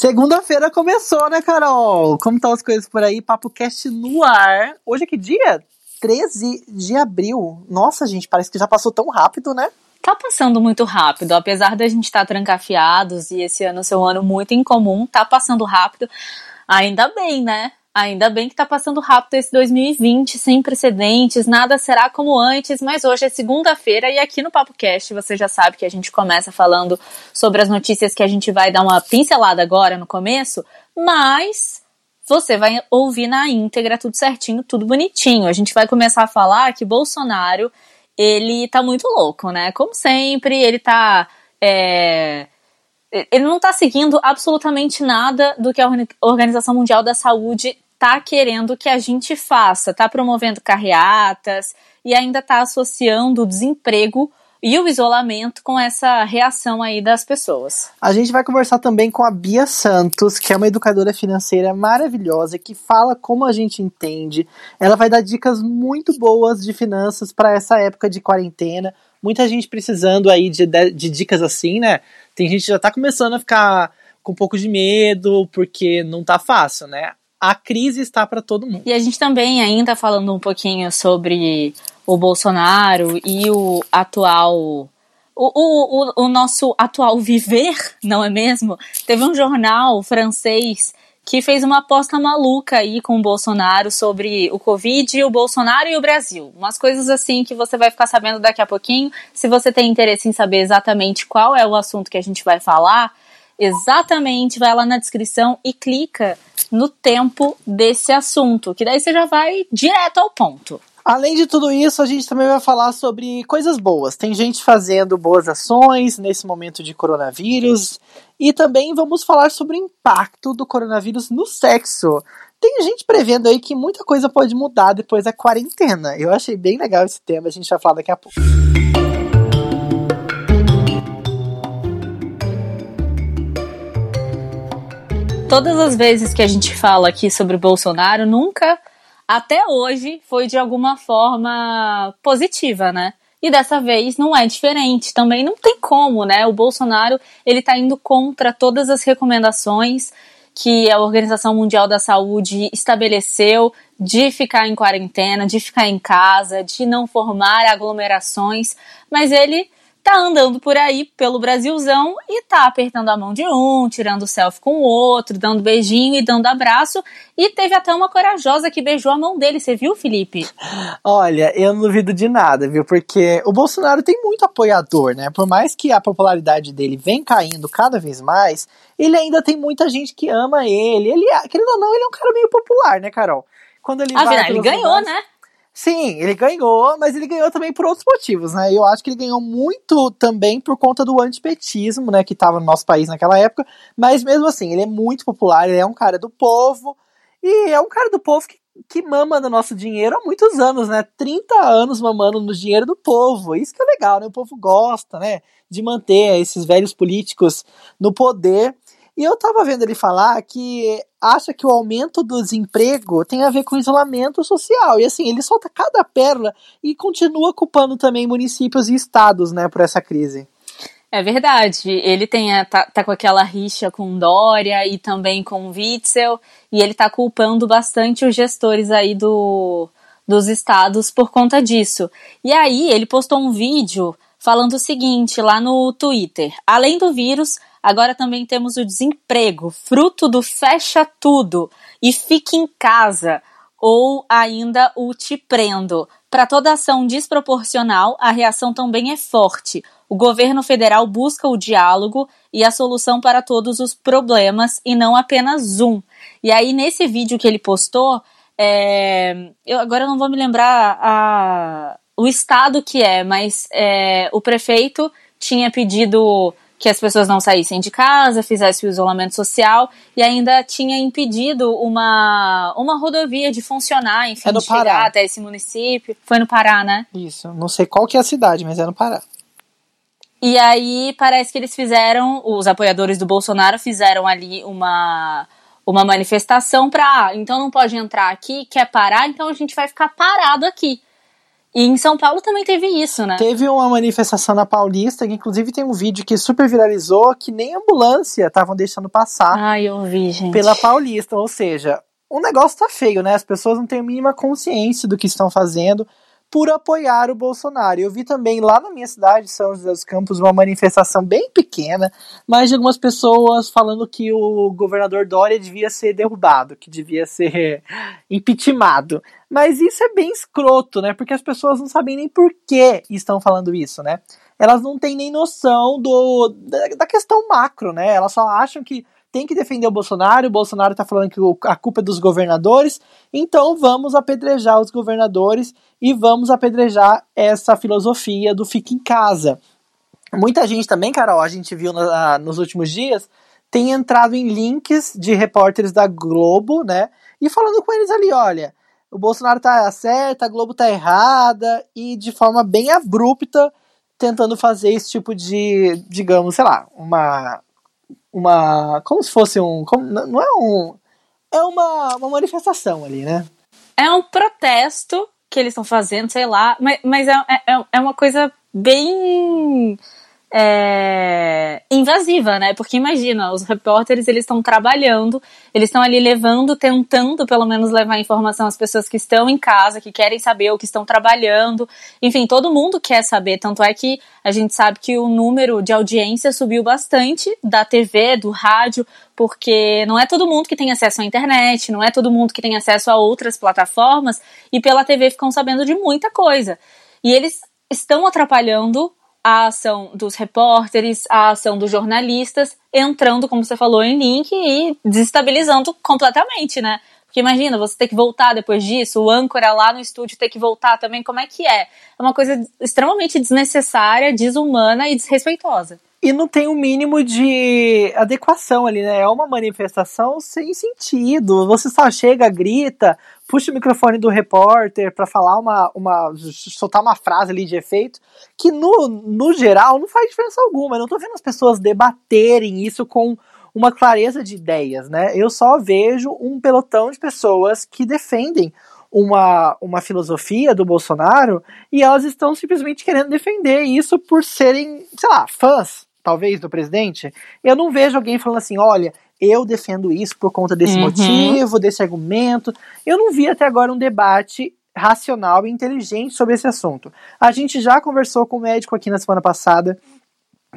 Segunda-feira começou, né, Carol? Como estão as coisas por aí? Papo Cast no ar. Hoje é que dia? 13 de abril. Nossa, gente, parece que já passou tão rápido, né? Tá passando muito rápido, apesar da gente estar tá trancafiados e esse ano ser um ano muito incomum, tá passando rápido. Ainda bem, né? Ainda bem que tá passando rápido esse 2020, sem precedentes, nada será como antes, mas hoje é segunda-feira e aqui no Papo Cast você já sabe que a gente começa falando sobre as notícias que a gente vai dar uma pincelada agora no começo, mas você vai ouvir na íntegra tudo certinho, tudo bonitinho. A gente vai começar a falar que Bolsonaro, ele tá muito louco, né? Como sempre, ele tá. É, ele não está seguindo absolutamente nada do que a Organização Mundial da Saúde tá querendo que a gente faça, tá promovendo carreatas e ainda tá associando o desemprego e o isolamento com essa reação aí das pessoas. A gente vai conversar também com a Bia Santos, que é uma educadora financeira maravilhosa, que fala como a gente entende. Ela vai dar dicas muito boas de finanças para essa época de quarentena. Muita gente precisando aí de, de, dicas assim, né? Tem gente que já tá começando a ficar com um pouco de medo, porque não tá fácil, né? A crise está para todo mundo. E a gente também ainda falando um pouquinho sobre o Bolsonaro e o atual o, o, o, o, nosso atual viver, não é mesmo? Teve um jornal francês que fez uma aposta maluca aí com o Bolsonaro sobre o Covid, o Bolsonaro e o Brasil. Umas coisas assim que você vai ficar sabendo daqui a pouquinho. Se você tem interesse em saber exatamente qual é o assunto que a gente vai falar, exatamente, vai lá na descrição e clica no tempo desse assunto, que daí você já vai direto ao ponto. Além de tudo isso, a gente também vai falar sobre coisas boas. Tem gente fazendo boas ações nesse momento de coronavírus. E também vamos falar sobre o impacto do coronavírus no sexo. Tem gente prevendo aí que muita coisa pode mudar depois da quarentena. Eu achei bem legal esse tema, a gente vai falar daqui a pouco. Todas as vezes que a gente fala aqui sobre Bolsonaro, nunca, até hoje, foi de alguma forma positiva, né? E dessa vez não é diferente. Também não tem como, né? O Bolsonaro ele tá indo contra todas as recomendações que a Organização Mundial da Saúde estabeleceu de ficar em quarentena, de ficar em casa, de não formar aglomerações, mas ele tá andando por aí pelo Brasilzão e tá apertando a mão de um, tirando selfie com o outro, dando beijinho e dando abraço. E teve até uma corajosa que beijou a mão dele, você viu, Felipe? Olha, eu não duvido de nada, viu? Porque o Bolsonaro tem muito apoiador, né? Por mais que a popularidade dele vem caindo cada vez mais, ele ainda tem muita gente que ama ele. Ele, querendo ou não, ele é um cara meio popular, né, Carol? Quando ele, ah, ele ganhou, lugares, né? Sim, ele ganhou, mas ele ganhou também por outros motivos, né? Eu acho que ele ganhou muito também por conta do antipetismo, né, que estava no nosso país naquela época, mas mesmo assim, ele é muito popular, ele é um cara do povo, e é um cara do povo que, que mama no nosso dinheiro há muitos anos, né? 30 anos mamando no dinheiro do povo. Isso que é legal, né? O povo gosta, né, de manter esses velhos políticos no poder. E eu tava vendo ele falar que acha que o aumento do desemprego tem a ver com isolamento social. E assim, ele solta cada pérola e continua culpando também municípios e estados, né, por essa crise. É verdade. Ele tem a, tá, tá, com aquela rixa com Dória e também com Witzel, e ele tá culpando bastante os gestores aí do, dos estados por conta disso. E aí ele postou um vídeo falando o seguinte lá no Twitter: além do vírus, Agora também temos o desemprego, fruto do fecha tudo e fique em casa, ou ainda o te prendo. Para toda ação desproporcional, a reação também é forte. O governo federal busca o diálogo e a solução para todos os problemas e não apenas um. E aí, nesse vídeo que ele postou, é, eu agora não vou me lembrar a, o estado que é, mas é, o prefeito tinha pedido que as pessoas não saíssem de casa, fizessem o isolamento social e ainda tinha impedido uma, uma rodovia de funcionar, enfim, é de chegar Pará. até esse município. Foi no Pará, né? Isso. Não sei qual que é a cidade, mas é no Pará. E aí parece que eles fizeram, os apoiadores do Bolsonaro fizeram ali uma uma manifestação para, ah, então não pode entrar aqui, quer parar, então a gente vai ficar parado aqui. E em São Paulo também teve isso, né? Teve uma manifestação na Paulista, que inclusive tem um vídeo que super viralizou, que nem ambulância estavam deixando passar. Ai, eu vi, gente. Pela Paulista, ou seja, o negócio tá feio, né? As pessoas não têm a mínima consciência do que estão fazendo por apoiar o Bolsonaro. Eu vi também lá na minha cidade, São José dos Campos, uma manifestação bem pequena, mas de algumas pessoas falando que o governador Dória devia ser derrubado, que devia ser impeachmentado. Mas isso é bem escroto, né? Porque as pessoas não sabem nem por que estão falando isso, né? Elas não têm nem noção do, da, da questão macro, né? Elas só acham que tem que defender o Bolsonaro, o Bolsonaro está falando que a culpa é dos governadores, então vamos apedrejar os governadores e vamos apedrejar essa filosofia do fique em casa. Muita gente também, Carol, a gente viu na, nos últimos dias, tem entrado em links de repórteres da Globo, né? E falando com eles ali, olha, o Bolsonaro tá certo, a Globo tá errada, e de forma bem abrupta, tentando fazer esse tipo de, digamos, sei lá, uma. Uma. Como se fosse um. Como, não é um. É uma, uma manifestação ali, né? É um protesto que eles estão fazendo, sei lá, mas, mas é, é, é uma coisa bem é, invasiva, né? Porque imagina, os repórteres eles estão trabalhando, eles estão ali levando, tentando pelo menos levar informação às pessoas que estão em casa, que querem saber o que estão trabalhando. Enfim, todo mundo quer saber, tanto é que a gente sabe que o número de audiência subiu bastante da TV, do rádio, porque não é todo mundo que tem acesso à internet, não é todo mundo que tem acesso a outras plataformas, e pela TV ficam sabendo de muita coisa. E eles estão atrapalhando a ação dos repórteres, a ação dos jornalistas, entrando, como você falou, em link e desestabilizando completamente, né? Porque imagina, você ter que voltar depois disso, o âncora lá no estúdio ter que voltar também, como é que é? É uma coisa extremamente desnecessária, desumana e desrespeitosa. E não tem o um mínimo de adequação ali, né? É uma manifestação sem sentido. Você só chega, grita, puxa o microfone do repórter para falar uma, uma. soltar uma frase ali de efeito, que no, no geral não faz diferença alguma. Eu não tô vendo as pessoas debaterem isso com uma clareza de ideias, né? Eu só vejo um pelotão de pessoas que defendem uma, uma filosofia do Bolsonaro e elas estão simplesmente querendo defender isso por serem, sei lá, fãs talvez, do presidente, eu não vejo alguém falando assim, olha, eu defendo isso por conta desse uhum. motivo, desse argumento. Eu não vi até agora um debate racional e inteligente sobre esse assunto. A gente já conversou com o um médico aqui na semana passada,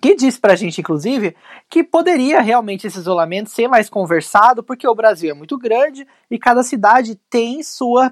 que disse pra gente, inclusive, que poderia realmente esse isolamento ser mais conversado, porque o Brasil é muito grande e cada cidade tem sua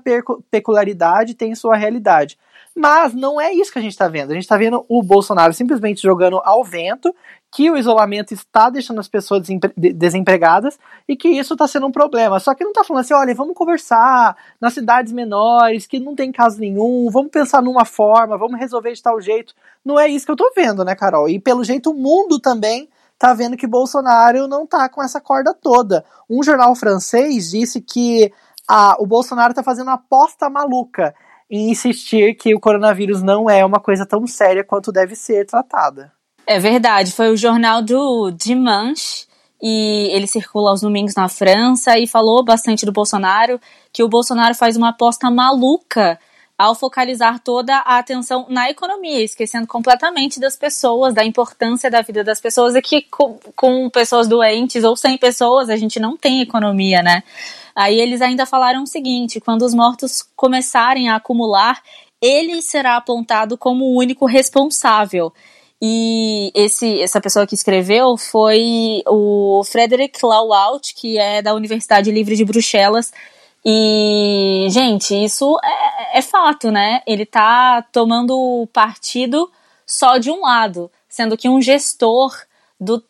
peculiaridade, tem sua realidade. Mas não é isso que a gente está vendo. A gente está vendo o Bolsonaro simplesmente jogando ao vento que o isolamento está deixando as pessoas desempregadas e que isso está sendo um problema. Só que não está falando assim, olha, vamos conversar nas cidades menores, que não tem caso nenhum, vamos pensar numa forma, vamos resolver de tal jeito. Não é isso que eu estou vendo, né, Carol? E pelo jeito o mundo também tá vendo que Bolsonaro não tá com essa corda toda. Um jornal francês disse que a, o Bolsonaro tá fazendo uma aposta maluca em insistir que o coronavírus não é uma coisa tão séria quanto deve ser tratada. É verdade, foi o jornal do Dimanche e ele circula aos domingos na França e falou bastante do Bolsonaro, que o Bolsonaro faz uma aposta maluca ao focalizar toda a atenção na economia, esquecendo completamente das pessoas, da importância da vida das pessoas, e que com, com pessoas doentes ou sem pessoas a gente não tem economia, né? Aí eles ainda falaram o seguinte: quando os mortos começarem a acumular, ele será apontado como o único responsável. E esse, essa pessoa que escreveu foi o Frederick Laualt, que é da Universidade Livre de Bruxelas. E, gente, isso é, é fato, né? Ele tá tomando partido só de um lado, sendo que um gestor do,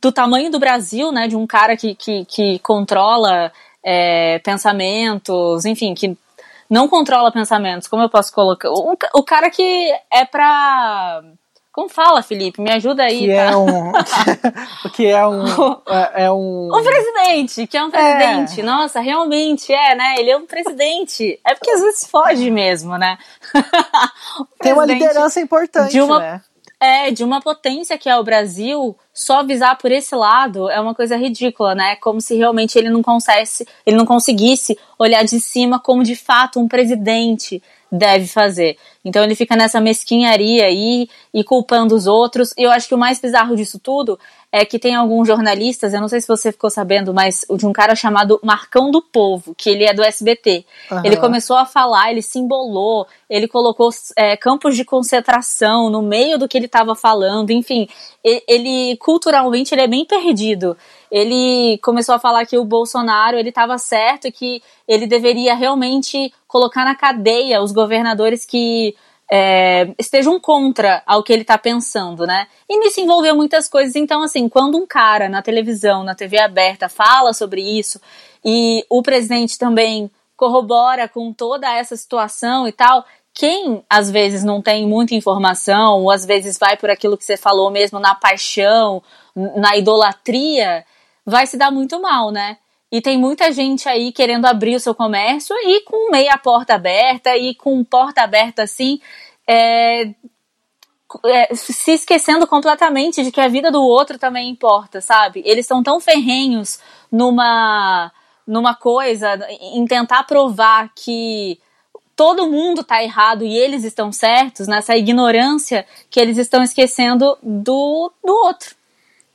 do tamanho do Brasil, né? De um cara que, que, que controla é, pensamentos, enfim, que não controla pensamentos, como eu posso colocar? O, o cara que é pra. Como fala, Felipe? Me ajuda aí. Que tá? é um. que é um. É, é um. Um presidente, que é um presidente. É. Nossa, realmente é, né? Ele é um presidente. É porque às vezes foge mesmo, né? Tem uma liderança importante, de uma, né? É, de uma potência que é o Brasil, só visar por esse lado é uma coisa ridícula, né? Como se realmente ele não conseguisse, ele não conseguisse olhar de cima como de fato um presidente deve fazer. Então ele fica nessa mesquinharia aí e culpando os outros. E eu acho que o mais bizarro disso tudo é que tem alguns jornalistas, eu não sei se você ficou sabendo, mas de um cara chamado Marcão do Povo, que ele é do SBT. Uhum. Ele começou a falar, ele simbolou, ele colocou é, campos de concentração no meio do que ele estava falando, enfim, ele, culturalmente ele é bem perdido. Ele começou a falar que o Bolsonaro ele estava certo e que ele deveria realmente colocar na cadeia os governadores que é, estejam contra ao que ele está pensando, né? E nisso envolveu muitas coisas. Então, assim, quando um cara na televisão, na TV aberta, fala sobre isso e o presidente também corrobora com toda essa situação e tal, quem às vezes não tem muita informação, ou às vezes vai por aquilo que você falou mesmo, na paixão, na idolatria, vai se dar muito mal, né? E tem muita gente aí querendo abrir o seu comércio e com meia porta aberta e com porta aberta assim, é, é, se esquecendo completamente de que a vida do outro também importa, sabe? Eles são tão ferrenhos numa, numa coisa, em tentar provar que todo mundo tá errado e eles estão certos, nessa ignorância que eles estão esquecendo do, do outro.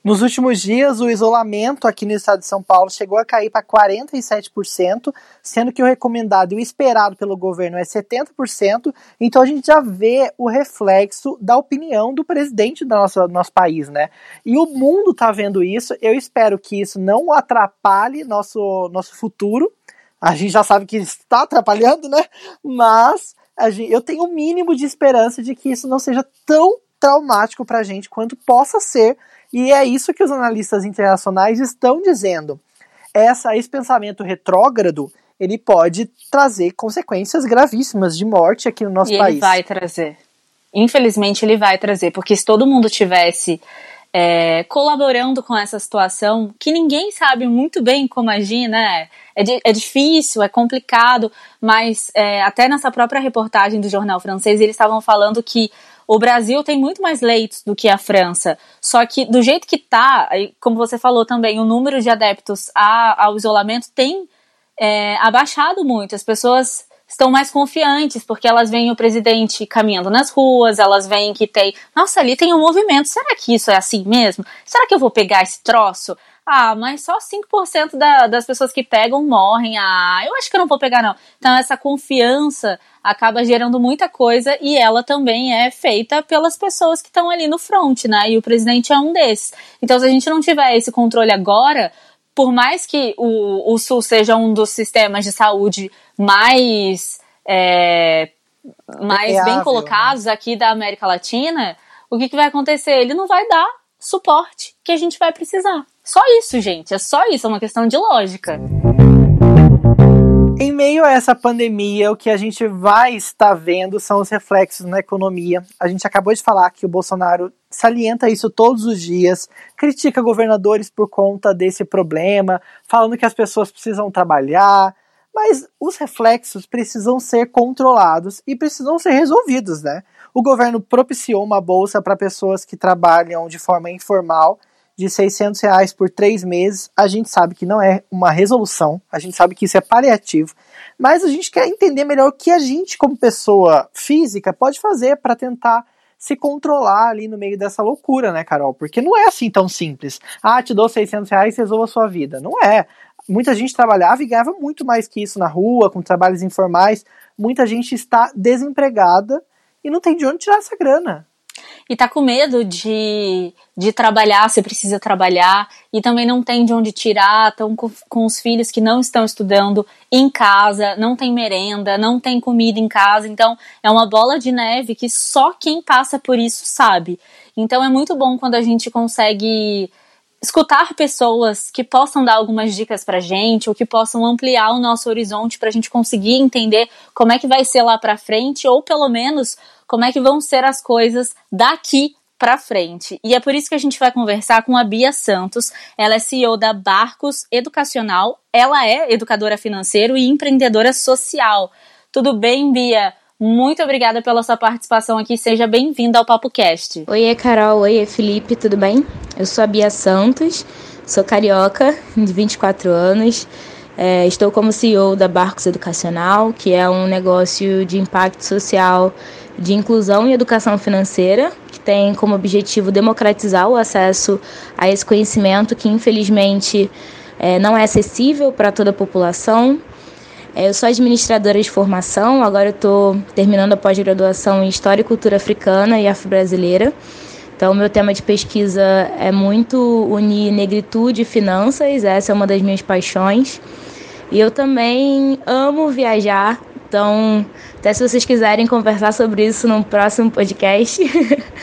Nos últimos dias, o isolamento aqui no estado de São Paulo chegou a cair para 47%, sendo que o recomendado e o esperado pelo governo é 70%. Então a gente já vê o reflexo da opinião do presidente do nosso, do nosso país, né? E o mundo está vendo isso. Eu espero que isso não atrapalhe nosso, nosso futuro. A gente já sabe que está atrapalhando, né? Mas gente, eu tenho o um mínimo de esperança de que isso não seja tão traumático para a gente quanto possa ser e é isso que os analistas internacionais estão dizendo. Essa, esse pensamento retrógrado ele pode trazer consequências gravíssimas de morte aqui no nosso e país. Ele vai trazer. Infelizmente, ele vai trazer, porque se todo mundo tivesse é, colaborando com essa situação, que ninguém sabe muito bem como agir, né? É, é difícil, é complicado, mas é, até nessa própria reportagem do jornal francês, eles estavam falando que o Brasil tem muito mais leitos do que a França. Só que do jeito que tá, como você falou também, o número de adeptos ao isolamento tem é, abaixado muito. As pessoas estão mais confiantes, porque elas veem o presidente caminhando nas ruas, elas veem que tem. Nossa, ali tem um movimento. Será que isso é assim mesmo? Será que eu vou pegar esse troço? Ah, mas só 5% da, das pessoas que pegam morrem. Ah, eu acho que eu não vou pegar, não. Então, essa confiança acaba gerando muita coisa e ela também é feita pelas pessoas que estão ali no front, né? E o presidente é um desses. Então, se a gente não tiver esse controle agora, por mais que o, o SUS seja um dos sistemas de saúde mais, é, mais bem né? colocados né? aqui da América Latina, o que, que vai acontecer? Ele não vai dar suporte que a gente vai precisar. Só isso, gente. É só isso. É uma questão de lógica. Em meio a essa pandemia, o que a gente vai estar vendo são os reflexos na economia. A gente acabou de falar que o Bolsonaro salienta isso todos os dias, critica governadores por conta desse problema, falando que as pessoas precisam trabalhar, mas os reflexos precisam ser controlados e precisam ser resolvidos, né? O governo propiciou uma bolsa para pessoas que trabalham de forma informal de 600 reais por três meses. A gente sabe que não é uma resolução, a gente sabe que isso é paliativo, mas a gente quer entender melhor o que a gente, como pessoa física, pode fazer para tentar se controlar ali no meio dessa loucura, né, Carol? Porque não é assim tão simples. Ah, te dou 600 reais e resolva a sua vida. Não é. Muita gente trabalhava e ganhava muito mais que isso na rua, com trabalhos informais. Muita gente está desempregada e não tem de onde tirar essa grana e tá com medo de, de trabalhar, se precisa trabalhar, e também não tem de onde tirar, estão com, com os filhos que não estão estudando em casa, não tem merenda, não tem comida em casa, então é uma bola de neve que só quem passa por isso sabe. Então é muito bom quando a gente consegue escutar pessoas que possam dar algumas dicas pra gente ou que possam ampliar o nosso horizonte pra gente conseguir entender como é que vai ser lá pra frente ou pelo menos como é que vão ser as coisas daqui para frente. E é por isso que a gente vai conversar com a Bia Santos. Ela é CEO da Barcos Educacional. Ela é educadora financeira e empreendedora social. Tudo bem, Bia? muito obrigada pela sua participação aqui. Seja bem-vinda ao Papo Cast. Oi, Carol. Oi, Felipe. Tudo bem? Eu sou a Bia Santos, sou carioca, de 24 anos. É, estou como CEO da Barcos Educacional, que é um negócio de impacto social, de inclusão e educação financeira, que tem como objetivo democratizar o acesso a esse conhecimento que, infelizmente, é, não é acessível para toda a população. É, eu sou administradora de formação, agora estou terminando a pós-graduação em História e Cultura Africana e Afro-Brasileira. Então, meu tema de pesquisa é muito unir negritude e finanças, essa é uma das minhas paixões. E eu também amo viajar, então, até se vocês quiserem conversar sobre isso no próximo podcast,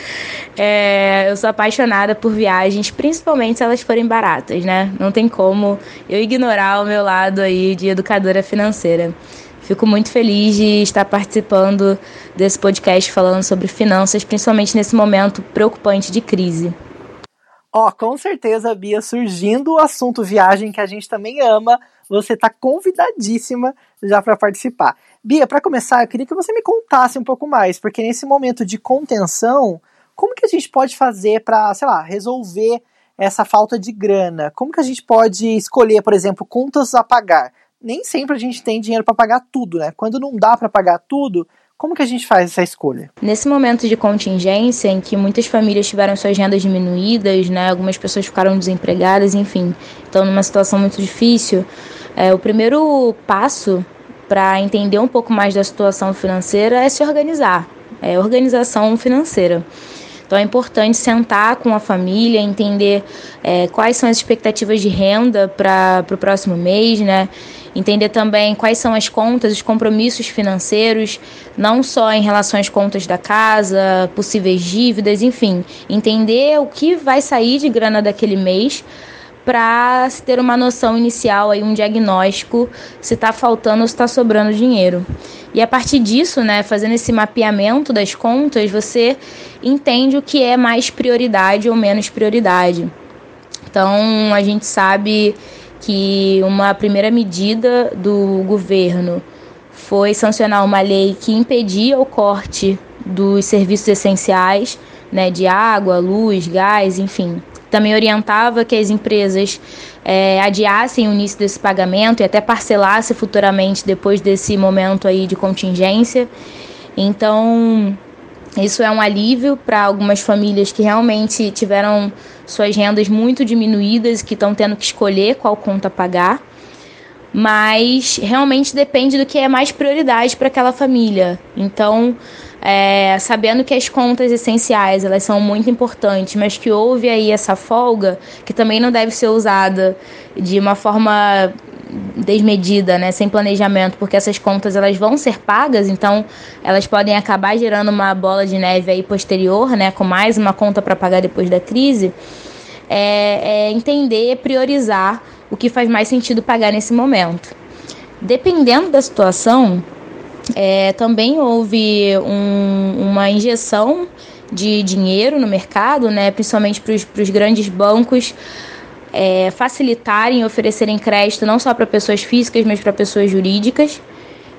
é, eu sou apaixonada por viagens, principalmente se elas forem baratas, né? Não tem como eu ignorar o meu lado aí de educadora financeira. Fico muito feliz de estar participando desse podcast falando sobre finanças, principalmente nesse momento preocupante de crise. Ó, oh, com certeza, Bia, surgindo o assunto viagem que a gente também ama, você está convidadíssima já para participar. Bia, para começar, eu queria que você me contasse um pouco mais, porque nesse momento de contenção, como que a gente pode fazer para, sei lá, resolver essa falta de grana? Como que a gente pode escolher, por exemplo, contas a pagar? nem sempre a gente tem dinheiro para pagar tudo, né? Quando não dá para pagar tudo, como que a gente faz essa escolha? Nesse momento de contingência, em que muitas famílias tiveram suas rendas diminuídas, né, algumas pessoas ficaram desempregadas, enfim, estão numa situação muito difícil, é, o primeiro passo para entender um pouco mais da situação financeira é se organizar, é organização financeira. Então é importante sentar com a família, entender é, quais são as expectativas de renda para o próximo mês, né? entender também quais são as contas, os compromissos financeiros, não só em relação às contas da casa, possíveis dívidas, enfim, entender o que vai sair de grana daquele mês para se ter uma noção inicial aí um diagnóstico se está faltando ou se está sobrando dinheiro. E a partir disso, né, fazendo esse mapeamento das contas, você entende o que é mais prioridade ou menos prioridade. Então, a gente sabe que uma primeira medida do governo foi sancionar uma lei que impedia o corte dos serviços essenciais, né, de água, luz, gás, enfim. Também orientava que as empresas é, adiassem o início desse pagamento e até parcelasse futuramente depois desse momento aí de contingência. Então, isso é um alívio para algumas famílias que realmente tiveram suas rendas muito diminuídas, que estão tendo que escolher qual conta pagar. Mas realmente depende do que é mais prioridade para aquela família. Então, é, sabendo que as contas essenciais elas são muito importantes, mas que houve aí essa folga que também não deve ser usada de uma forma desmedida, né, sem planejamento, porque essas contas elas vão ser pagas, então elas podem acabar gerando uma bola de neve aí posterior, né, com mais uma conta para pagar depois da crise. É, é entender, priorizar o que faz mais sentido pagar nesse momento. Dependendo da situação, é, também houve um, uma injeção de dinheiro no mercado, né, principalmente para os grandes bancos é, facilitarem e oferecerem crédito não só para pessoas físicas, mas para pessoas jurídicas.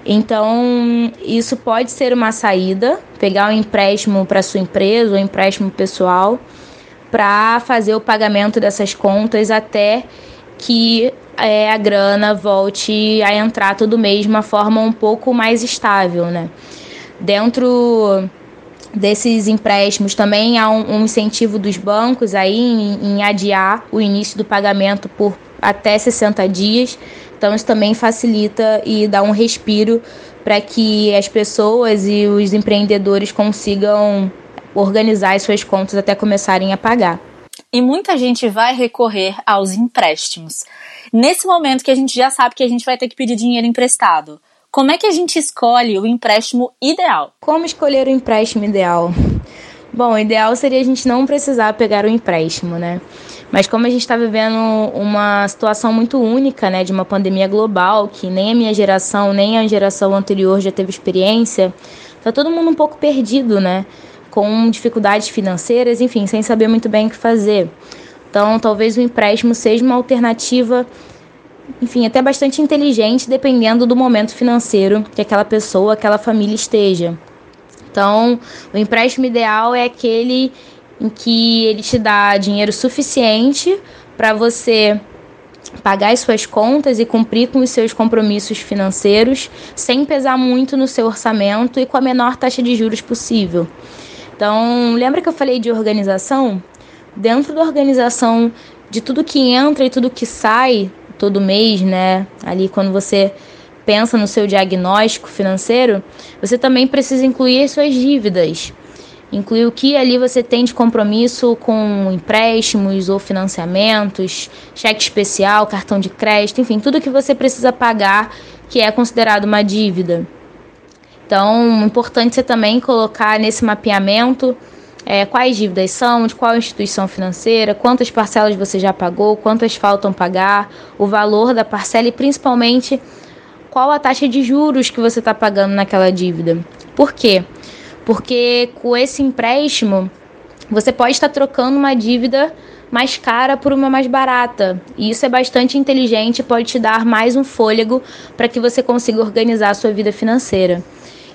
Então, isso pode ser uma saída, pegar um empréstimo para sua empresa um empréstimo pessoal para fazer o pagamento dessas contas até que é, a grana volte a entrar todo mês de uma forma um pouco mais estável, né? Dentro desses empréstimos também há um, um incentivo dos bancos aí em, em, adiar o início do pagamento por até 60 dias. Então isso também facilita e dá um respiro para que as pessoas e os empreendedores consigam organizar as suas contas até começarem a pagar. E muita gente vai recorrer aos empréstimos. Nesse momento que a gente já sabe que a gente vai ter que pedir dinheiro emprestado, como é que a gente escolhe o empréstimo ideal? Como escolher o empréstimo ideal? Bom, o ideal seria a gente não precisar pegar o empréstimo, né? Mas como a gente está vivendo uma situação muito única, né, de uma pandemia global, que nem a minha geração, nem a geração anterior já teve experiência, tá todo mundo um pouco perdido, né? Com dificuldades financeiras, enfim, sem saber muito bem o que fazer. Então, talvez o empréstimo seja uma alternativa enfim, até bastante inteligente, dependendo do momento financeiro que aquela pessoa, aquela família esteja. Então, o empréstimo ideal é aquele em que ele te dá dinheiro suficiente para você pagar as suas contas e cumprir com os seus compromissos financeiros sem pesar muito no seu orçamento e com a menor taxa de juros possível. Então, lembra que eu falei de organização? Dentro da organização de tudo que entra e tudo que sai todo mês, né? Ali quando você pensa no seu diagnóstico financeiro, você também precisa incluir as suas dívidas. Incluir o que ali você tem de compromisso com empréstimos ou financiamentos, cheque especial, cartão de crédito, enfim, tudo que você precisa pagar que é considerado uma dívida. Então, importante você também colocar nesse mapeamento é, quais dívidas são, de qual instituição financeira, quantas parcelas você já pagou, quantas faltam pagar, o valor da parcela e principalmente qual a taxa de juros que você está pagando naquela dívida. Por quê? Porque com esse empréstimo, você pode estar trocando uma dívida mais cara por uma mais barata. E isso é bastante inteligente, pode te dar mais um fôlego para que você consiga organizar a sua vida financeira.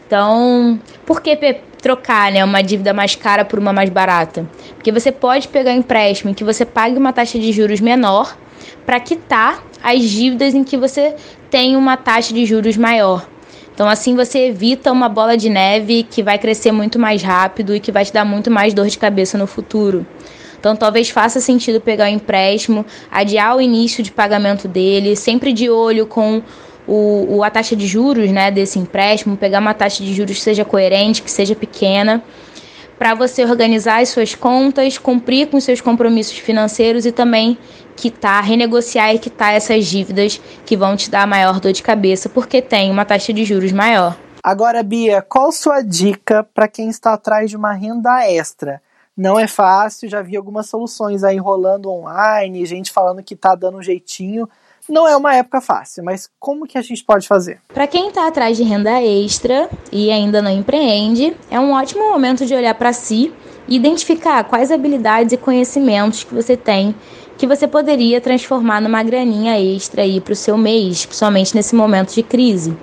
Então, por que trocar né, uma dívida mais cara por uma mais barata? Porque você pode pegar um empréstimo em que você pague uma taxa de juros menor para quitar as dívidas em que você tem uma taxa de juros maior. Então, assim você evita uma bola de neve que vai crescer muito mais rápido e que vai te dar muito mais dor de cabeça no futuro. Então, talvez faça sentido pegar o empréstimo, adiar o início de pagamento dele, sempre de olho com o, o, a taxa de juros né, desse empréstimo, pegar uma taxa de juros que seja coerente, que seja pequena, para você organizar as suas contas, cumprir com seus compromissos financeiros e também quitar, renegociar e quitar essas dívidas que vão te dar maior dor de cabeça porque tem uma taxa de juros maior. Agora, Bia, qual sua dica para quem está atrás de uma renda extra? Não é fácil, já vi algumas soluções aí rolando online, gente falando que tá dando um jeitinho. Não é uma época fácil, mas como que a gente pode fazer? Para quem está atrás de renda extra e ainda não empreende, é um ótimo momento de olhar para si e identificar quais habilidades e conhecimentos que você tem que você poderia transformar numa graninha extra aí para o seu mês, principalmente nesse momento de crise.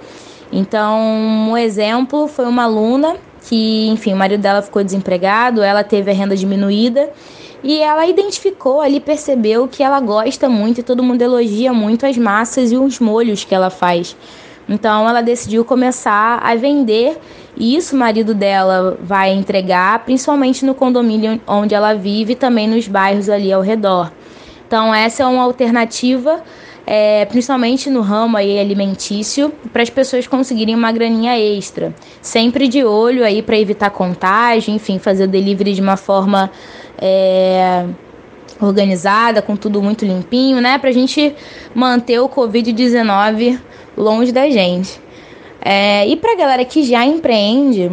Então, um exemplo foi uma aluna que, enfim, o marido dela ficou desempregado, ela teve a renda diminuída e ela identificou ali, percebeu que ela gosta muito e todo mundo elogia muito as massas e os molhos que ela faz. Então ela decidiu começar a vender e isso o marido dela vai entregar, principalmente no condomínio onde ela vive e também nos bairros ali ao redor. Então, essa é uma alternativa, é, principalmente no ramo aí alimentício, para as pessoas conseguirem uma graninha extra. Sempre de olho aí para evitar contágio, enfim, fazer o delivery de uma forma é, organizada, com tudo muito limpinho, né? Para a gente manter o Covid-19 longe da gente. É, e para a galera que já empreende,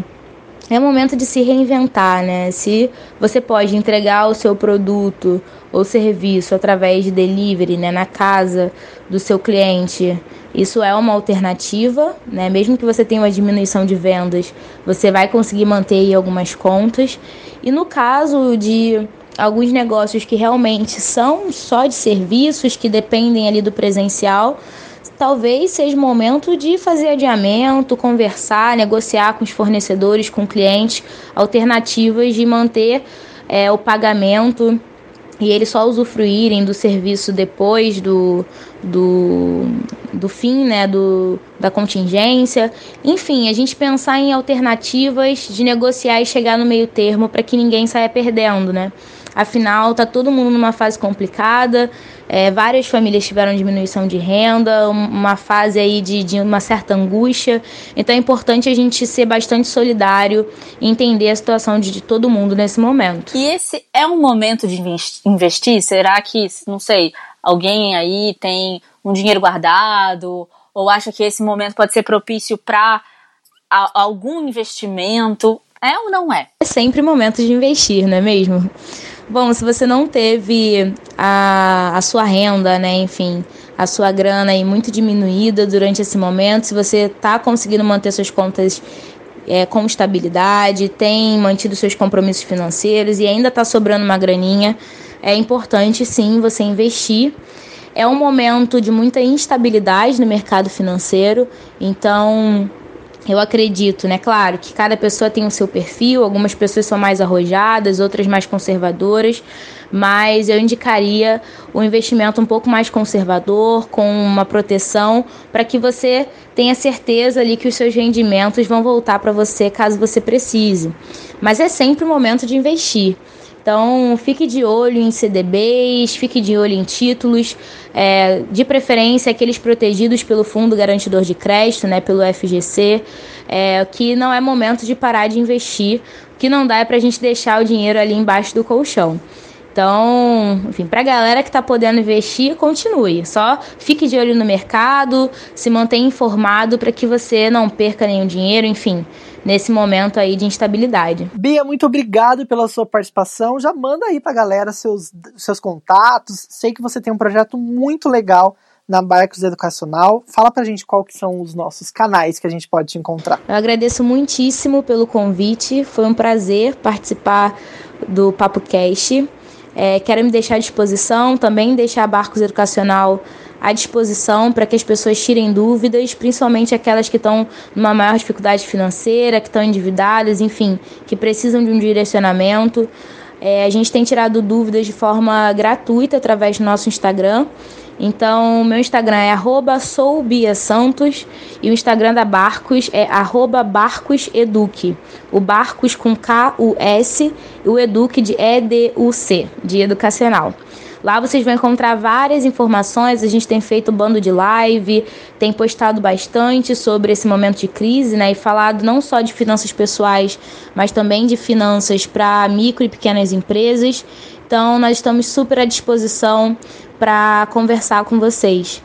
é momento de se reinventar, né? Se você pode entregar o seu produto ou serviço através de delivery, né, na casa do seu cliente, isso é uma alternativa, né? Mesmo que você tenha uma diminuição de vendas, você vai conseguir manter algumas contas. E no caso de alguns negócios que realmente são só de serviços, que dependem ali do presencial, talvez seja o momento de fazer adiamento, conversar, negociar com os fornecedores, com clientes, alternativas de manter é, o pagamento e eles só usufruírem do serviço depois do, do, do fim né, do, da contingência. Enfim, a gente pensar em alternativas de negociar e chegar no meio termo para que ninguém saia perdendo, né? Afinal, tá todo mundo numa fase complicada, é, várias famílias tiveram diminuição de renda, uma fase aí de, de uma certa angústia. Então é importante a gente ser bastante solidário e entender a situação de, de todo mundo nesse momento. E esse é um momento de investir? Será que, não sei, alguém aí tem um dinheiro guardado? Ou acha que esse momento pode ser propício para algum investimento? É ou não é? É sempre momento de investir, não é mesmo? Bom, se você não teve a, a sua renda, né, enfim, a sua grana aí muito diminuída durante esse momento, se você está conseguindo manter suas contas é, com estabilidade, tem mantido seus compromissos financeiros e ainda está sobrando uma graninha, é importante sim você investir É um momento de muita instabilidade no mercado financeiro, então eu acredito, né? Claro que cada pessoa tem o seu perfil, algumas pessoas são mais arrojadas, outras mais conservadoras, mas eu indicaria o investimento um pouco mais conservador, com uma proteção, para que você tenha certeza ali que os seus rendimentos vão voltar para você caso você precise. Mas é sempre o momento de investir. Então, fique de olho em CDBs, fique de olho em títulos, é, de preferência aqueles protegidos pelo Fundo Garantidor de Crédito, né, pelo FGC, é, que não é momento de parar de investir, que não dá é para a gente deixar o dinheiro ali embaixo do colchão. Então, enfim, para a galera que está podendo investir, continue. Só fique de olho no mercado, se mantenha informado para que você não perca nenhum dinheiro, enfim nesse momento aí de instabilidade. Bia, muito obrigado pela sua participação. Já manda aí pra galera seus, seus contatos. Sei que você tem um projeto muito legal na Barcos Educacional. Fala pra gente qual que são os nossos canais que a gente pode te encontrar. Eu agradeço muitíssimo pelo convite. Foi um prazer participar do Papo Cast. É, quero me deixar à disposição, também deixar Barcos Educacional à disposição para que as pessoas tirem dúvidas, principalmente aquelas que estão numa maior dificuldade financeira, que estão endividadas, enfim, que precisam de um direcionamento. É, a gente tem tirado dúvidas de forma gratuita através do nosso Instagram. Então, meu Instagram é soubiasantos e o Instagram da Barcos é barcoseduc. O Barcos com K-U-S e o Educ de E-D-U-C, de educacional. Lá vocês vão encontrar várias informações. A gente tem feito um bando de live, tem postado bastante sobre esse momento de crise, né? E falado não só de finanças pessoais, mas também de finanças para micro e pequenas empresas. Então, nós estamos super à disposição para conversar com vocês.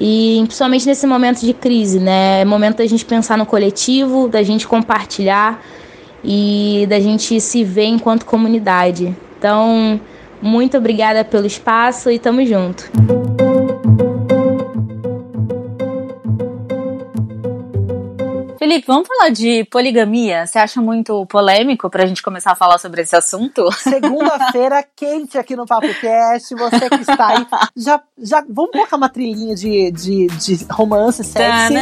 E principalmente nesse momento de crise, né? É momento da gente pensar no coletivo, da gente compartilhar e da gente se ver enquanto comunidade. Então, muito obrigada pelo espaço e tamo junto. Felipe, vamos falar de poligamia? Você acha muito polêmico para a gente começar a falar sobre esse assunto? Segunda-feira quente aqui no Papo Cast. Você que está aí, já, já vamos colocar uma trilhinha de, de, de romance sexy.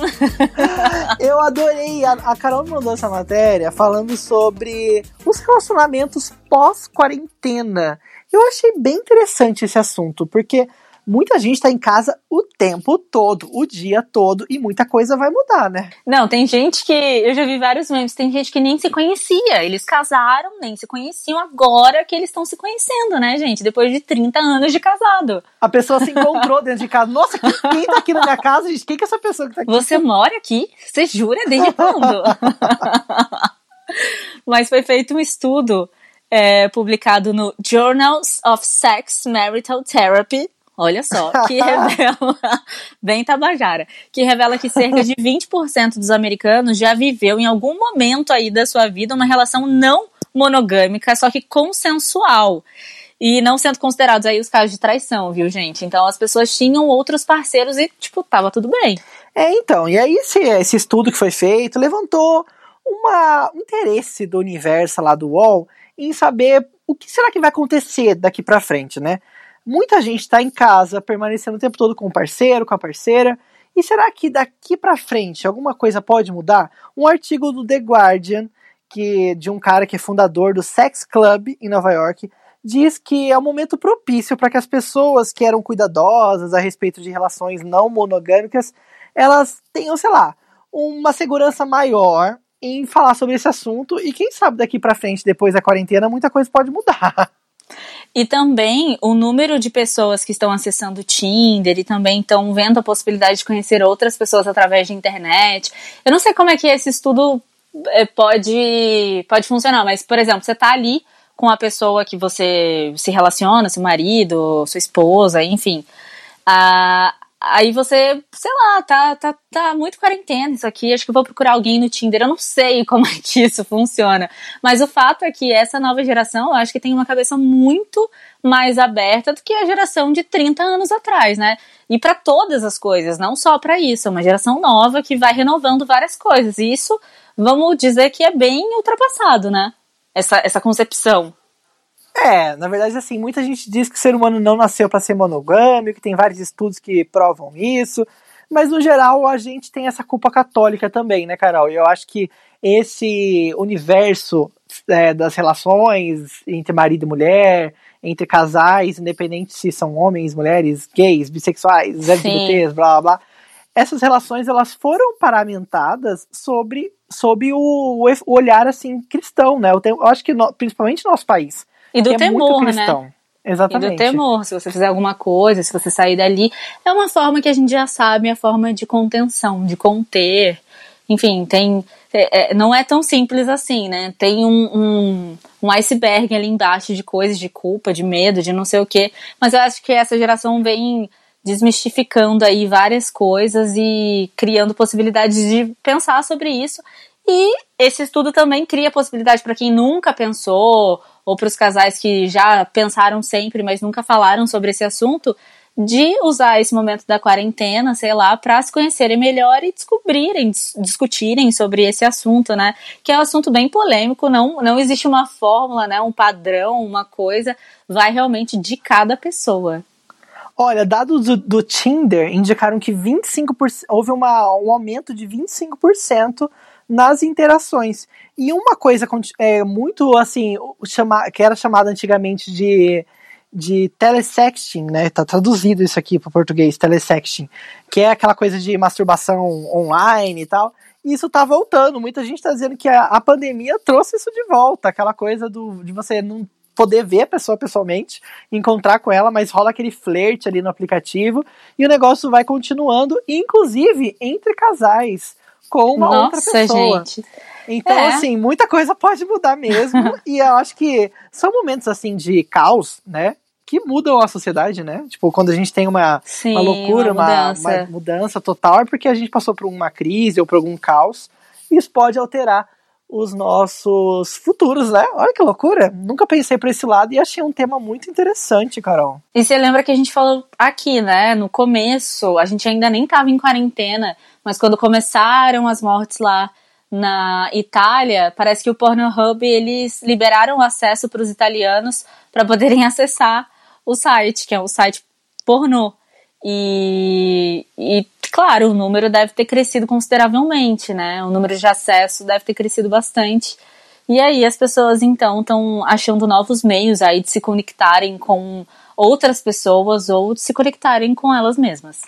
Eu adorei. A, a Carol me mandou essa matéria falando sobre os relacionamentos pós-quarentena. Eu achei bem interessante esse assunto, porque muita gente tá em casa o tempo todo, o dia todo, e muita coisa vai mudar, né? Não, tem gente que. Eu já vi vários memes, tem gente que nem se conhecia. Eles casaram, nem se conheciam agora que eles estão se conhecendo, né, gente? Depois de 30 anos de casado. A pessoa se encontrou dentro de casa. Nossa, quem tá aqui na minha casa, gente? Quem que é essa pessoa que tá aqui? Você mora aqui? Você jura? Desde quando? Mas foi feito um estudo é, publicado no Journals of Sex Marital Therapy Olha só, que revela, bem tabajara, que revela que cerca de 20% dos americanos já viveu em algum momento aí da sua vida uma relação não monogâmica, só que consensual. E não sendo considerados aí os casos de traição, viu, gente? Então as pessoas tinham outros parceiros e, tipo, tava tudo bem. É, então, e aí esse, esse estudo que foi feito levantou uma, um interesse do universo lá do UOL em saber o que será que vai acontecer daqui para frente, né? Muita gente está em casa, permanecendo o tempo todo com o parceiro, com a parceira. E será que daqui para frente alguma coisa pode mudar? Um artigo do The Guardian, que de um cara que é fundador do Sex Club em Nova York, diz que é um momento propício para que as pessoas que eram cuidadosas a respeito de relações não monogâmicas, elas tenham, sei lá, uma segurança maior em falar sobre esse assunto e quem sabe daqui para frente, depois da quarentena, muita coisa pode mudar. E também o número de pessoas que estão acessando o Tinder e também estão vendo a possibilidade de conhecer outras pessoas através de internet. Eu não sei como é que esse estudo eh, pode, pode funcionar, mas, por exemplo, você está ali com a pessoa que você se relaciona, seu marido, sua esposa, enfim. A, Aí você, sei lá, tá, tá, tá muito quarentena isso aqui, acho que vou procurar alguém no Tinder. Eu não sei como é que isso funciona. Mas o fato é que essa nova geração, eu acho que tem uma cabeça muito mais aberta do que a geração de 30 anos atrás, né? E para todas as coisas, não só para isso. É uma geração nova que vai renovando várias coisas. E isso, vamos dizer que é bem ultrapassado, né? Essa, essa concepção. É, na verdade, assim, muita gente diz que o ser humano não nasceu para ser monogâmico, tem vários estudos que provam isso, mas no geral a gente tem essa culpa católica também, né, Carol? E eu acho que esse universo é, das relações entre marido e mulher, entre casais, independente se são homens, mulheres, gays, bissexuais, LGBTs, blá blá blá, essas relações elas foram paramentadas sobre, sobre o, o olhar assim cristão, né? Eu, tenho, eu acho que no, principalmente no nosso país. E do é temor, né? Exatamente. E do temor, se você fizer alguma coisa, se você sair dali, é uma forma que a gente já sabe, é a forma de contenção, de conter. Enfim, tem. É, é, não é tão simples assim, né? Tem um, um, um iceberg ali embaixo de coisas, de culpa, de medo, de não sei o quê. Mas eu acho que essa geração vem desmistificando aí várias coisas e criando possibilidades de pensar sobre isso. E esse estudo também cria possibilidade para quem nunca pensou, ou para os casais que já pensaram sempre, mas nunca falaram sobre esse assunto, de usar esse momento da quarentena, sei lá, para se conhecerem melhor e descobrirem, discutirem sobre esse assunto, né? Que é um assunto bem polêmico, não, não existe uma fórmula, né? Um padrão, uma coisa, vai realmente de cada pessoa. Olha, dados do, do Tinder indicaram que 25%, houve uma, um aumento de 25% nas interações. E uma coisa é, muito assim, chama, que era chamada antigamente de, de telesexting, né? Tá traduzido isso aqui para português, telesexting, que é aquela coisa de masturbação online e tal. E isso tá voltando. Muita gente tá dizendo que a, a pandemia trouxe isso de volta, aquela coisa do, de você não poder ver a pessoa pessoalmente, encontrar com ela, mas rola aquele flerte ali no aplicativo e o negócio vai continuando, inclusive entre casais, com uma Nossa, outra pessoa. Gente. Então, é. assim, muita coisa pode mudar mesmo. e eu acho que são momentos, assim, de caos, né? Que mudam a sociedade, né? Tipo, quando a gente tem uma, Sim, uma loucura, uma mudança. Uma, uma mudança total, é porque a gente passou por uma crise ou por algum caos. E isso pode alterar os nossos futuros, né? Olha que loucura! Nunca pensei por esse lado e achei um tema muito interessante, Carol. E você lembra que a gente falou aqui, né? No começo, a gente ainda nem estava em quarentena, mas quando começaram as mortes lá na Itália, parece que o Pornhub eles liberaram acesso para os italianos para poderem acessar o site, que é o site pornô. E, e, claro, o número deve ter crescido consideravelmente, né? O número de acesso deve ter crescido bastante. E aí as pessoas então estão achando novos meios aí de se conectarem com outras pessoas ou de se conectarem com elas mesmas.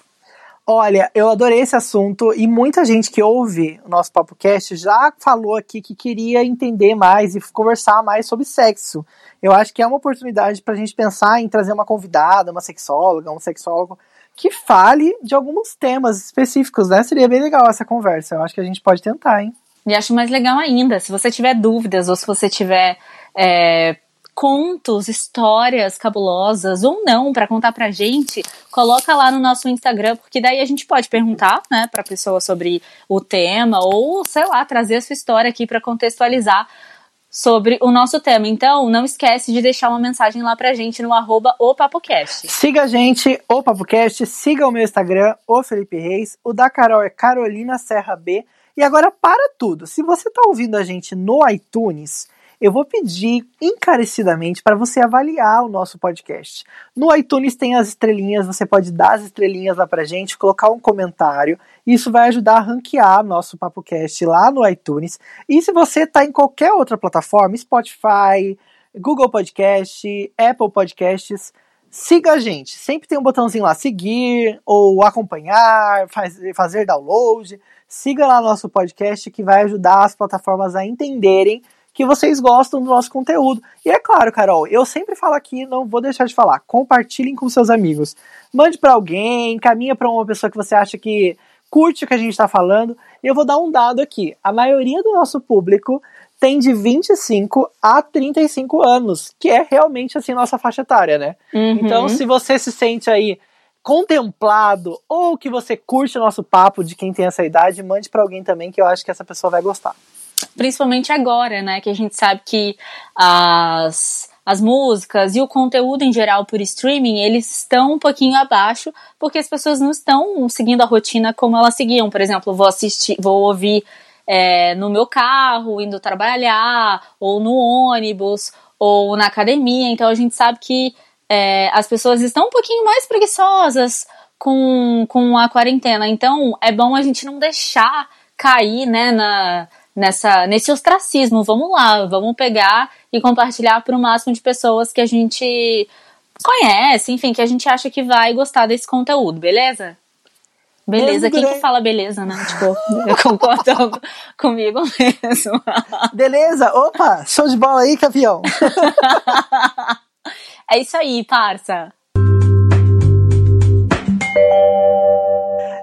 Olha, eu adorei esse assunto e muita gente que ouve o nosso Papo já falou aqui que queria entender mais e conversar mais sobre sexo. Eu acho que é uma oportunidade para a gente pensar em trazer uma convidada, uma sexóloga, um sexólogo, que fale de alguns temas específicos, né? Seria bem legal essa conversa. Eu acho que a gente pode tentar, hein? E acho mais legal ainda, se você tiver dúvidas ou se você tiver é, contos, histórias cabulosas ou não para contar pra gente, coloca lá no nosso Instagram, porque daí a gente pode perguntar, né, pra pessoa sobre o tema ou, sei lá, trazer a sua história aqui para contextualizar sobre o nosso tema. Então, não esquece de deixar uma mensagem lá pra gente no arroba o PapoCast. Siga a gente, o PapoCast, siga o meu Instagram, o Felipe Reis, o da Carol é Carolina Serra B. E agora, para tudo, se você tá ouvindo a gente no iTunes eu vou pedir encarecidamente para você avaliar o nosso podcast. No iTunes tem as estrelinhas, você pode dar as estrelinhas lá pra gente, colocar um comentário. Isso vai ajudar a ranquear nosso PapoCast lá no iTunes. E se você está em qualquer outra plataforma, Spotify, Google Podcast, Apple Podcasts, siga a gente. Sempre tem um botãozinho lá, seguir ou acompanhar, faz, fazer download. Siga lá nosso podcast que vai ajudar as plataformas a entenderem que vocês gostam do nosso conteúdo. E é claro, Carol, eu sempre falo aqui, não vou deixar de falar, compartilhem com seus amigos. Mande para alguém, caminha para uma pessoa que você acha que curte o que a gente está falando. E eu vou dar um dado aqui. A maioria do nosso público tem de 25 a 35 anos, que é realmente assim nossa faixa etária, né? Uhum. Então, se você se sente aí contemplado ou que você curte o nosso papo de quem tem essa idade, mande para alguém também que eu acho que essa pessoa vai gostar principalmente agora, né, que a gente sabe que as as músicas e o conteúdo em geral por streaming, eles estão um pouquinho abaixo, porque as pessoas não estão seguindo a rotina como elas seguiam. Por exemplo, vou assistir, vou ouvir é, no meu carro, indo trabalhar, ou no ônibus, ou na academia. Então a gente sabe que é, as pessoas estão um pouquinho mais preguiçosas com, com a quarentena. Então é bom a gente não deixar cair né, na, nessa, nesse ostracismo. Vamos lá, vamos pegar e compartilhar para o máximo de pessoas que a gente conhece, enfim, que a gente acha que vai gostar desse conteúdo, beleza? Beleza, quem que fala beleza, né? Tipo, eu concordo comigo mesmo. Beleza, opa, show de bola aí, campeão. é isso aí, parça.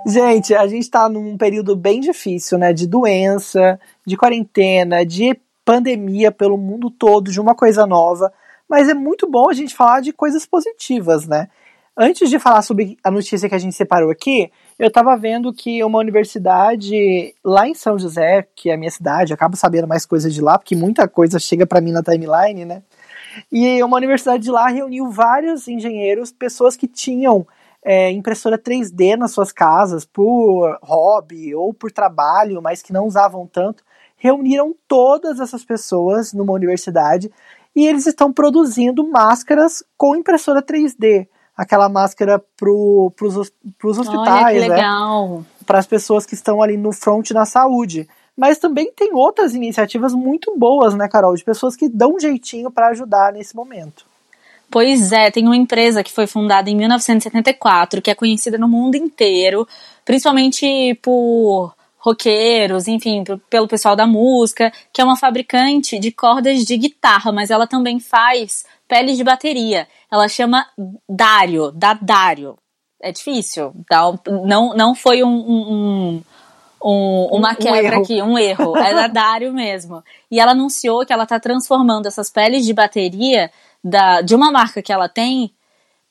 Gente, a gente tá num período bem difícil, né? De doença, de quarentena, de pandemia pelo mundo todo, de uma coisa nova. Mas é muito bom a gente falar de coisas positivas, né? Antes de falar sobre a notícia que a gente separou aqui, eu tava vendo que uma universidade lá em São José, que é a minha cidade, eu acabo sabendo mais coisas de lá, porque muita coisa chega para mim na timeline, né? E uma universidade de lá reuniu vários engenheiros, pessoas que tinham é, impressora 3D nas suas casas por hobby ou por trabalho, mas que não usavam tanto, reuniram todas essas pessoas numa universidade e eles estão produzindo máscaras com impressora 3D. Aquela máscara para os hospitais, Olha, né? Para as pessoas que estão ali no front na saúde. Mas também tem outras iniciativas muito boas, né, Carol? De pessoas que dão um jeitinho para ajudar nesse momento. Pois é, tem uma empresa que foi fundada em 1974, que é conhecida no mundo inteiro, principalmente por roqueiros, enfim, pelo pessoal da música, que é uma fabricante de cordas de guitarra, mas ela também faz peles de bateria. Ela chama Dario, da Dario. É difícil, não, não foi um, um, um, uma quebra um aqui, um erro. É da Dario mesmo. E ela anunciou que ela está transformando essas peles de bateria da, de uma marca que ela tem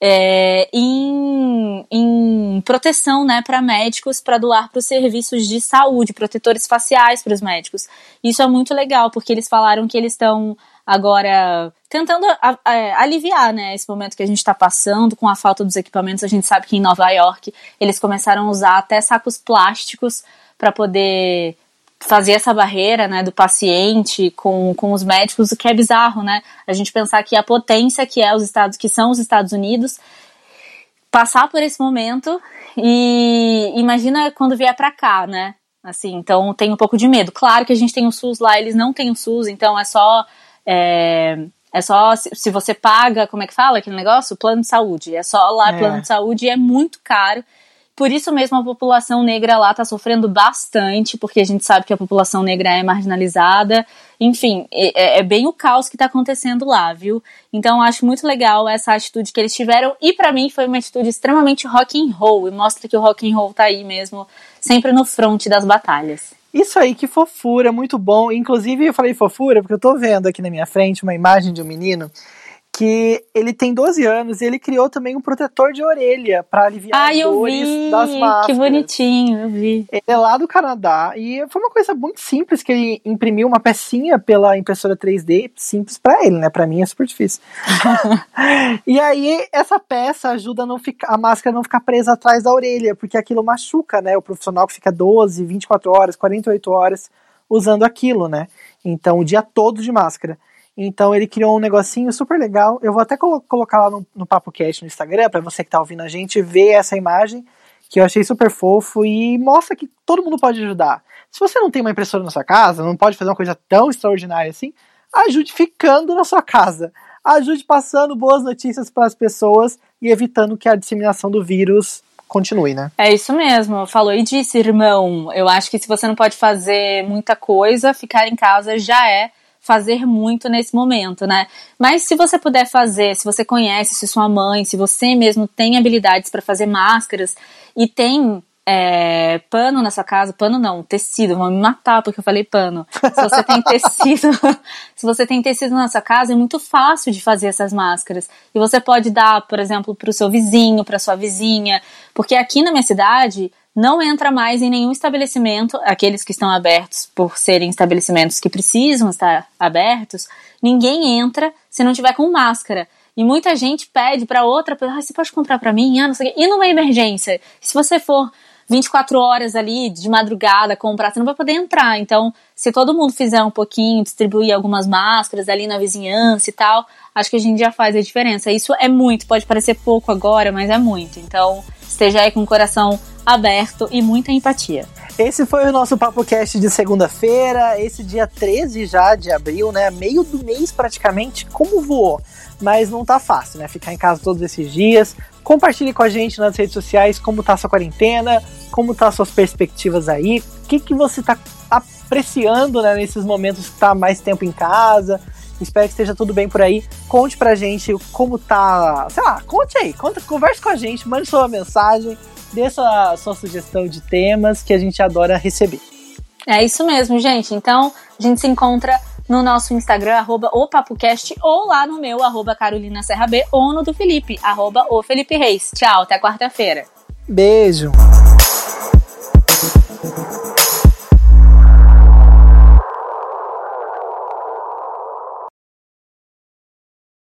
é, em, em proteção né, para médicos para doar para os serviços de saúde, protetores faciais para os médicos. Isso é muito legal, porque eles falaram que eles estão agora tentando a, a, aliviar né, esse momento que a gente está passando com a falta dos equipamentos. A gente sabe que em Nova York eles começaram a usar até sacos plásticos para poder fazer essa barreira, né, do paciente com, com os médicos, o que é bizarro, né? A gente pensar que a potência que é os Estados, que são os Estados Unidos, passar por esse momento e imagina quando vier para cá, né? Assim, então tem um pouco de medo. Claro que a gente tem o SUS lá, eles não têm o SUS, então é só é, é só se, se, você paga, como é que fala aquele negócio? Plano de saúde. É só lá é. plano de saúde e é muito caro. Por isso mesmo a população negra lá está sofrendo bastante, porque a gente sabe que a população negra é marginalizada. Enfim, é, é bem o caos que está acontecendo lá, viu? Então acho muito legal essa atitude que eles tiveram e para mim foi uma atitude extremamente rock and roll e mostra que o rock and roll tá aí mesmo, sempre no front das batalhas. Isso aí, que fofura, muito bom. Inclusive, eu falei fofura porque eu tô vendo aqui na minha frente uma imagem de um menino que ele tem 12 anos e ele criou também um protetor de orelha para aliviar ah, as dores vi, das máscaras. Que bonitinho, eu vi. Ele é lá do Canadá e foi uma coisa muito simples que ele imprimiu uma pecinha pela impressora 3D, simples para ele, né? Para mim é super difícil. e aí essa peça ajuda a não ficar a máscara não ficar presa atrás da orelha, porque aquilo machuca, né? O profissional que fica 12, 24 horas, 48 horas usando aquilo, né? Então o dia todo de máscara. Então ele criou um negocinho super legal. Eu vou até colo colocar lá no, no Papo Cast no Instagram, para você que tá ouvindo a gente ver essa imagem, que eu achei super fofo e mostra que todo mundo pode ajudar. Se você não tem uma impressora na sua casa, não pode fazer uma coisa tão extraordinária assim, ajude ficando na sua casa. Ajude passando boas notícias para as pessoas e evitando que a disseminação do vírus continue, né? É isso mesmo. Falou e disse, irmão. Eu acho que se você não pode fazer muita coisa, ficar em casa já é fazer muito nesse momento, né? Mas se você puder fazer, se você conhece, se sua mãe, se você mesmo tem habilidades para fazer máscaras e tem é, pano na sua casa, pano não, tecido, vão me matar porque eu falei pano. Se você tem tecido, se você tem tecido na sua casa, é muito fácil de fazer essas máscaras. E você pode dar, por exemplo, para o seu vizinho, para sua vizinha, porque aqui na minha cidade não entra mais em nenhum estabelecimento, aqueles que estão abertos por serem estabelecimentos que precisam estar abertos, ninguém entra se não tiver com máscara. E muita gente pede para outra, ah, você pode comprar para mim, ah, não sei o quê. E numa emergência, se você for 24 horas ali de madrugada comprar, você não vai poder entrar. Então, se todo mundo fizer um pouquinho, distribuir algumas máscaras ali na vizinhança e tal, acho que a gente já faz a diferença. Isso é muito, pode parecer pouco agora, mas é muito. Então, esteja aí com o coração aberto e muita empatia. Esse foi o nosso Papo Cast de segunda-feira, esse dia 13 já de abril, né? Meio do mês praticamente, como voou. Mas não tá fácil, né? Ficar em casa todos esses dias. Compartilhe com a gente nas redes sociais como tá a sua quarentena, como tá as suas perspectivas aí, o que, que você tá apreciando né, nesses momentos que tá mais tempo em casa. Espero que esteja tudo bem por aí. Conte pra gente como tá. Sei lá, conte aí, conta, converse com a gente, mande sua mensagem dê sua, sua sugestão de temas que a gente adora receber. É isso mesmo, gente. Então, a gente se encontra no nosso Instagram, arroba o PapoCast, ou lá no meu, arroba Carolina Serra B, ou no do Felipe, arroba o Felipe Reis. Tchau, até quarta-feira. Beijo.